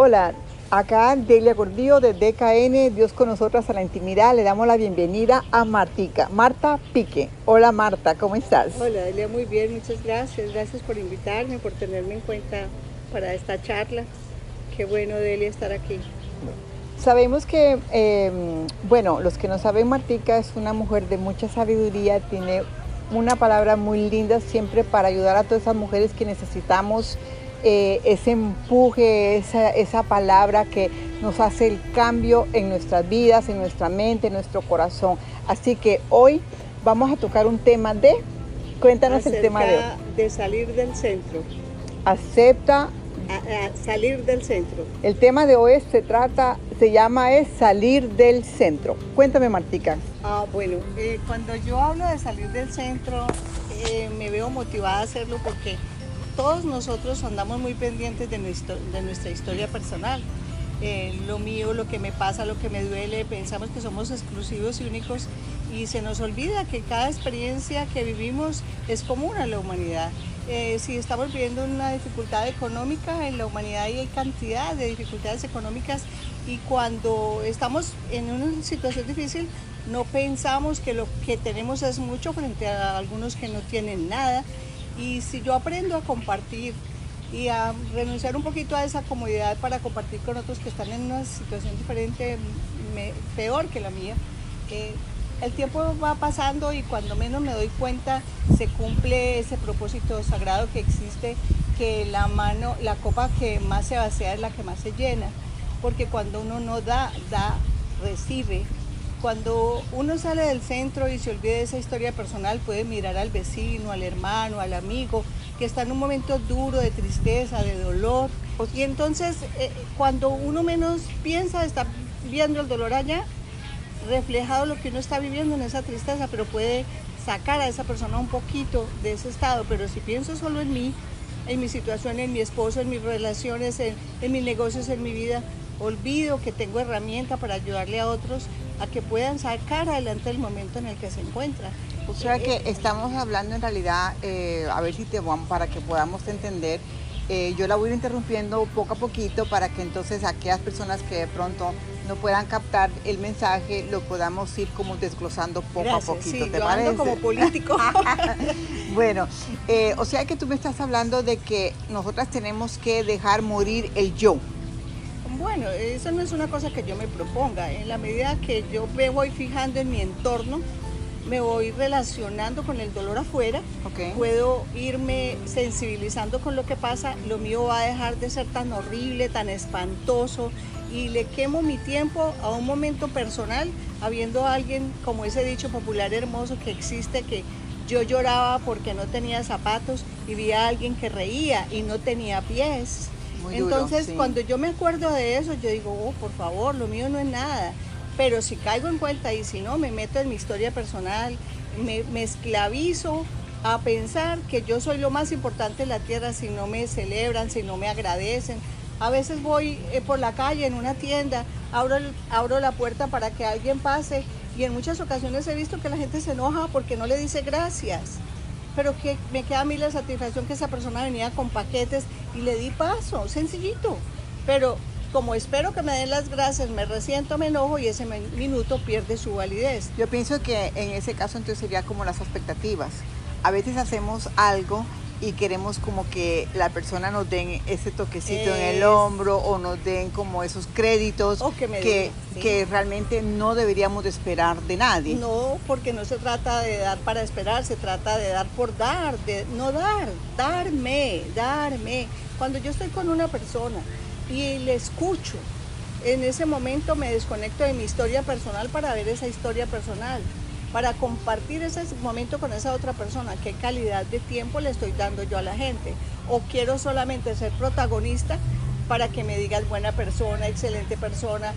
Hola, acá Delia Gordillo de DKN, Dios con nosotras a la intimidad. Le damos la bienvenida a Martica, Marta Pique. Hola Marta, ¿cómo estás? Hola Delia, muy bien, muchas gracias. Gracias por invitarme, por tenerme en cuenta para esta charla. Qué bueno Delia estar aquí. Sabemos que, eh, bueno, los que no saben, Martica es una mujer de mucha sabiduría, tiene una palabra muy linda siempre para ayudar a todas esas mujeres que necesitamos eh, ese empuje, esa, esa palabra que nos hace el cambio en nuestras vidas, en nuestra mente, en nuestro corazón. Así que hoy vamos a tocar un tema de, cuéntanos el tema de hoy. De salir del centro. Acepta. A, a salir del centro. El tema de hoy se trata, se llama es salir del centro. Cuéntame Martica. Ah, bueno, eh, cuando yo hablo de salir del centro, eh, me veo motivada a hacerlo porque todos nosotros andamos muy pendientes de, nuestra historia personal. Eh, lo mío, lo que me pasa, lo que me duele, pensamos que somos exclusivos y únicos y se nos olvida que cada experiencia que vivimos es común a la humanidad. Eh, si estamos viviendo una dificultad económica, en la humanidad hay cantidad de dificultades económicas y cuando estamos en una situación difícil no pensamos que lo que tenemos es mucho frente a algunos que no tienen nada y si yo aprendo a compartir y a renunciar un poquito a esa comodidad para compartir con otros que están en una situación diferente, peor que la mía, eh, el tiempo va pasando y cuando menos me doy cuenta se cumple ese propósito sagrado que existe, que la mano, la copa que más se vacía es la que más se llena, porque cuando uno no da, da, recibe, cuando uno sale del centro y se olvida de esa historia personal, puede mirar al vecino, al hermano, al amigo, que está en un momento duro de tristeza, de dolor. Y entonces, eh, cuando uno menos piensa, está viendo el dolor allá, reflejado lo que uno está viviendo en esa tristeza, pero puede sacar a esa persona un poquito de ese estado. Pero si pienso solo en mí, en mi situación, en mi esposo, en mis relaciones, en, en mis negocios, en mi vida, olvido que tengo herramienta para ayudarle a otros a que puedan sacar adelante el momento en el que se encuentran. O sea que estamos hablando en realidad, eh, a ver si te vamos, para que podamos entender, eh, yo la voy a ir interrumpiendo poco a poquito para que entonces aquellas personas que de pronto no puedan captar el mensaje, lo podamos ir como desglosando poco a poquito, sí, ¿te yo parece? como político. bueno, eh, o sea que tú me estás hablando de que nosotras tenemos que dejar morir el yo. Bueno, eso no es una cosa que yo me proponga. En la medida que yo me voy fijando en mi entorno, me voy relacionando con el dolor afuera, puedo irme sensibilizando con lo que pasa, lo mío va a dejar de ser tan horrible, tan espantoso y le quemo mi tiempo a un momento personal, habiendo alguien como ese dicho popular hermoso que existe que yo lloraba porque no tenía zapatos y vi a alguien que reía y no tenía pies. Entonces, cuando yo me acuerdo de eso, yo digo, oh, por favor, lo mío no es nada. Pero si caigo en cuenta y si no, me meto en mi historia personal, me, esclavizo a pensar que yo soy lo más importante en la tierra si no me celebran, si no me agradecen. A veces voy eh, por la calle, en una tienda, abro, abro la puerta para que alguien pase y en muchas ocasiones he visto que la gente se enoja porque no le dice gracias pero que me queda a mí la satisfacción que esa persona venía con paquetes y le di paso, sencillito. Pero como espero que me den las gracias, me resiento, me enojo y ese minuto pierde su validez. Yo pienso que en ese caso entonces sería como las expectativas. A veces hacemos algo y queremos como que la persona nos den ese toquecito en el hombro o nos den como esos créditos que, que, realmente no deberíamos de esperar de nadie. No, porque no se trata de dar para esperar, se trata de dar por dar, de no dar, darme, darme. Cuando yo estoy con una persona y le escucho, en ese momento me desconecto de mi historia personal para ver esa historia personal para compartir ese momento con esa otra persona, qué calidad de tiempo le estoy dando yo a la gente. O quiero solamente ser protagonista para que me digas buena persona, excelente persona.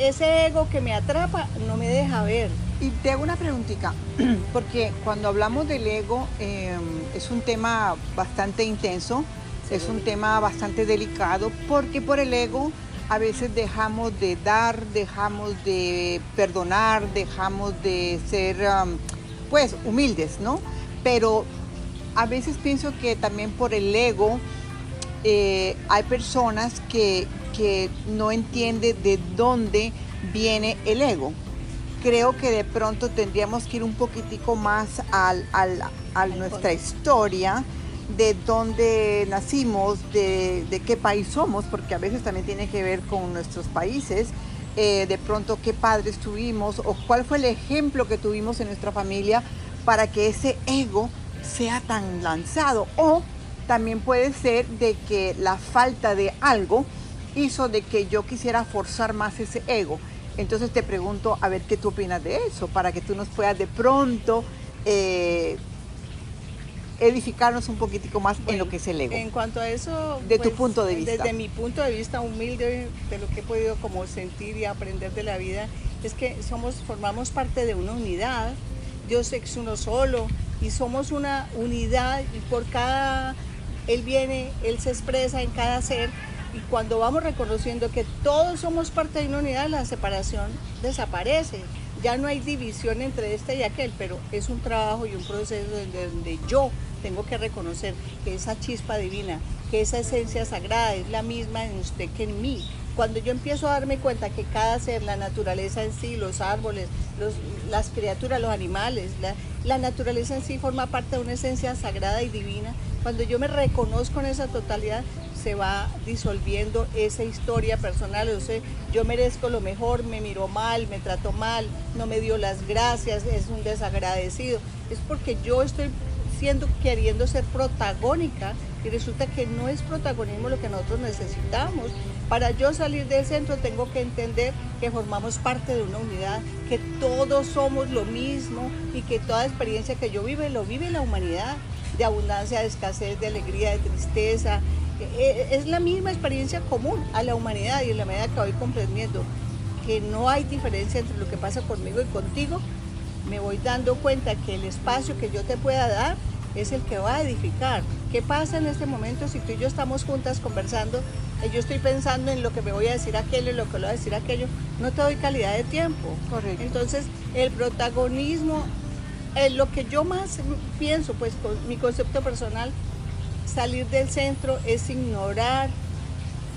Ese ego que me atrapa no me deja ver. Y te hago una preguntita, porque cuando hablamos del ego em, es un tema bastante intenso, es un tema bastante delicado, porque por el ego a veces dejamos de dar, dejamos de perdonar, dejamos de ser, um, pues, humildes, ¿no? Pero a veces pienso que también por el ego eh, hay personas que, no entienden de dónde viene el ego. Creo que de pronto tendríamos que ir un poquitico más al, al, a nuestra historia, de dónde nacimos, de, de, qué país somos, porque a veces también tiene que ver con nuestros países, eh, de pronto qué padres tuvimos o cuál fue el ejemplo que tuvimos en nuestra familia para que ese ego sea tan lanzado. O también puede ser de que la falta de algo hizo de que yo quisiera forzar más ese ego. Entonces te pregunto a ver qué tú opinas de eso, para que tú nos puedas de pronto eh, edificarnos un poquitico más en lo que es el ego. En cuanto a eso, de tu pues, punto de vista. Desde mi punto de vista humilde, de lo que he podido como sentir y aprender de la vida, es que somos, formamos parte de una unidad. Dios es uno solo y somos una unidad y por cada él viene, Él se expresa en cada ser y cuando vamos reconociendo que todos somos parte de una unidad, la separación desaparece. Ya no hay división entre este y aquel, pero es un trabajo y un proceso donde, yo tengo que reconocer que esa chispa divina, que esa esencia sagrada es la misma en usted que en mí. Cuando yo empiezo a darme cuenta que cada ser, la naturaleza en sí, los árboles, las criaturas, los animales, la naturaleza en sí forma parte de una esencia sagrada y divina, cuando yo me reconozco en esa totalidad, se va disolviendo esa historia personal. O sea, yo merezco lo mejor, me miró mal, me trató mal, no me dio las gracias, es un desagradecido. Es porque yo estoy siendo, queriendo ser protagónica y resulta que no es protagonismo lo que nosotros necesitamos. Para yo salir del centro tengo que entender que formamos parte de una unidad, que todos somos lo mismo y que toda experiencia que yo vive lo vive la humanidad de abundancia, de escasez, de alegría, de tristeza. E, e, es la misma experiencia común a la humanidad y en la medida que voy comprendiendo que no hay diferencia entre lo que pasa conmigo y contigo, me voy dando cuenta que el espacio que yo te pueda dar es el que va a edificar. ¿Qué pasa en este momento si tú y yo estamos juntas conversando? Y yo estoy pensando en lo que me voy a decir aquello y lo que le voy a decir aquello. No te doy calidad de tiempo. Correcto. Entonces, el protagonismo eh, lo que yo más pienso, pues con mi concepto personal, salir del centro es ignorar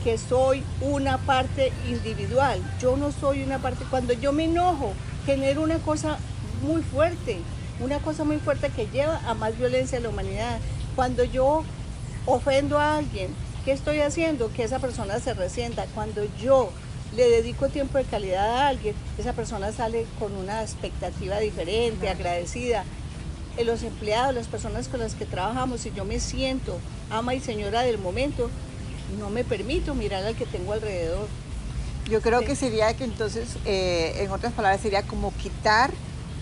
que soy una parte individual. Yo no soy una parte, cuando yo me enojo, genero una cosa muy fuerte, una cosa muy fuerte que lleva a más violencia en la humanidad. Cuando yo ofendo a alguien, ¿qué estoy haciendo? Que esa persona se resienta. Cuando yo le dedico tiempo de calidad a alguien, esa persona sale con una expectativa diferente, agradecida. En los empleados, las personas con las que trabajamos, si yo me siento ama y señora del momento, no me permito mirar al que tengo alrededor. Yo creo que sería que entonces, eh, en otras palabras, sería como quitar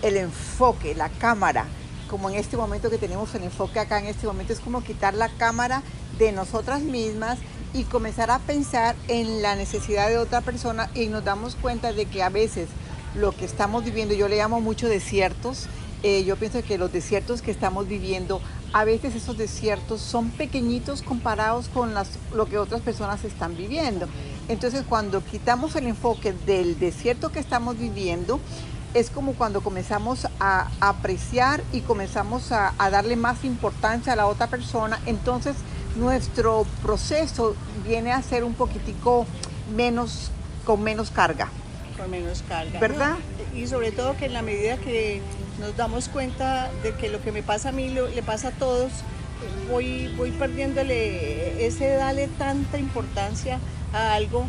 el enfoque, la cámara, como en este momento que tenemos el enfoque acá en este momento, es como quitar la cámara de nosotras mismas y comenzar a pensar en la necesidad de otra persona y nos damos cuenta de que a veces lo que estamos viviendo, yo le llamo mucho desiertos, eh, yo pienso que los desiertos que estamos viviendo, a veces esos desiertos son pequeñitos comparados con las, lo que otras personas están viviendo. Entonces cuando quitamos el enfoque del desierto que estamos viviendo, es como cuando comenzamos a apreciar y comenzamos a, a darle más importancia a la otra persona, entonces nuestro proceso viene a ser un poquitico menos, con menos carga. Con menos carga. ¿Verdad? Y sobre todo que en la medida que nos damos cuenta de que lo que me pasa a mí le pasa a todos, voy, voy perdiéndole ese dale tanta importancia a algo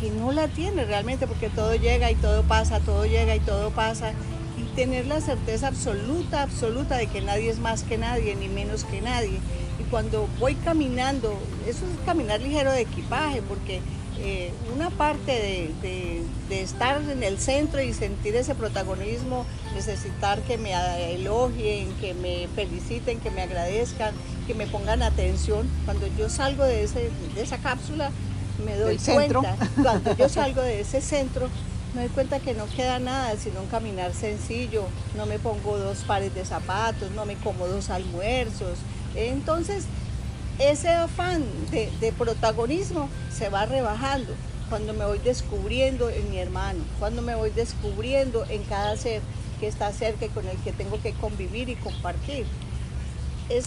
que no la tiene realmente, porque todo llega y todo pasa, todo llega y todo pasa. Y tener la certeza absoluta, absoluta de que nadie es más que nadie, ni menos que nadie y cuando voy caminando, eso es caminar ligero de equipaje, porque eh, una parte de, estar en el centro y sentir ese protagonismo, necesitar que me elogien, que me feliciten, que me agradezcan, que me pongan atención. Cuando yo salgo de, ese, de esa cápsula, me doy cuenta, cuando yo salgo de ese centro, me doy cuenta que no queda nada sino un caminar sencillo, no me pongo dos pares de zapatos, no me como dos almuerzos, entonces, ese afán de, protagonismo se va rebajando cuando me voy descubriendo en mi hermano, cuando me voy descubriendo en cada ser que está cerca y con el que tengo que convivir y compartir. Es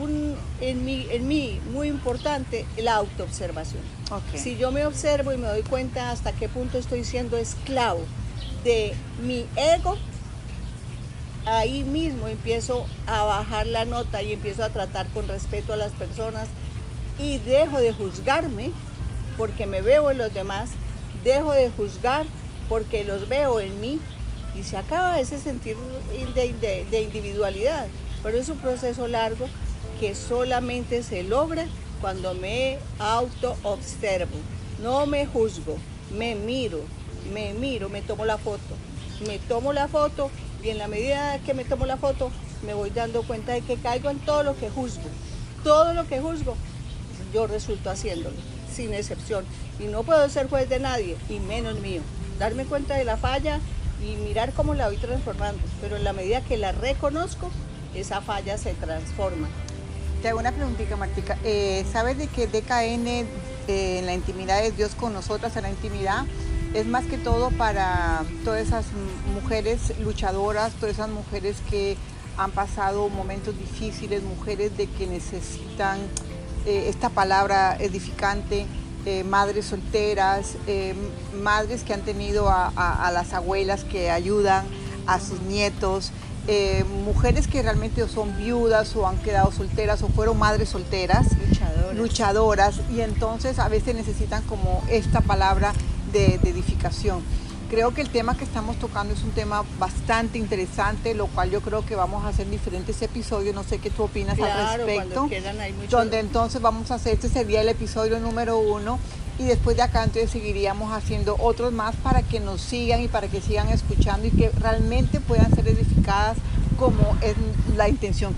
un, en, mí, en mí muy importante la autoobservación. Ok. Si yo me observo y me doy cuenta hasta qué punto estoy siendo esclavo de mi ego, ahí mismo empiezo a bajar la nota y empiezo a tratar con respeto a las personas y dejo de juzgarme porque me veo en los demás, dejo de juzgar porque los veo en mí y se acaba ese sentir de, individualidad. Pero es un proceso largo que solamente se logra cuando me auto-observo. No me juzgo, me miro, me miro, me tomo la foto. Me tomo la foto y en la medida que me tomo la foto me voy dando cuenta de que caigo en todo lo que juzgo. Todo lo que juzgo, yo resulto haciéndolo, sin excepción. Y no puedo ser juez de nadie, y menos mío. Darme cuenta de la falla y mirar cómo la voy transformando. Pero en la medida que la reconozco, esa falla se transforma. Te hago una preguntita, Martica. Eh, ¿Sabes de que DKN eh, en la intimidad es Dios con nosotras en la intimidad? Es más que todo para todas esas mujeres luchadoras, todas esas mujeres que han pasado momentos difíciles, mujeres de que necesitan eh, esta palabra edificante, eh, madres solteras, eh, madres que han tenido a, a- a las abuelas que ayudan, a sus nietos, mujeres que realmente son viudas o han quedado solteras o fueron madres solteras, Luchadoras. luchadoras, y entonces a veces necesitan como esta palabra de, de edificación. Creo que el tema que estamos tocando es un tema bastante interesante, lo cual yo creo que vamos a hacer diferentes episodios, no sé qué tú opinas al respecto quieran hay mucho... donde entonces vamos a hacer, este sería el episodio número uno y después de acá entonces seguiríamos haciendo otros más para que nos sigan y para que sigan escuchando y que realmente puedan ser edificadas como es la intención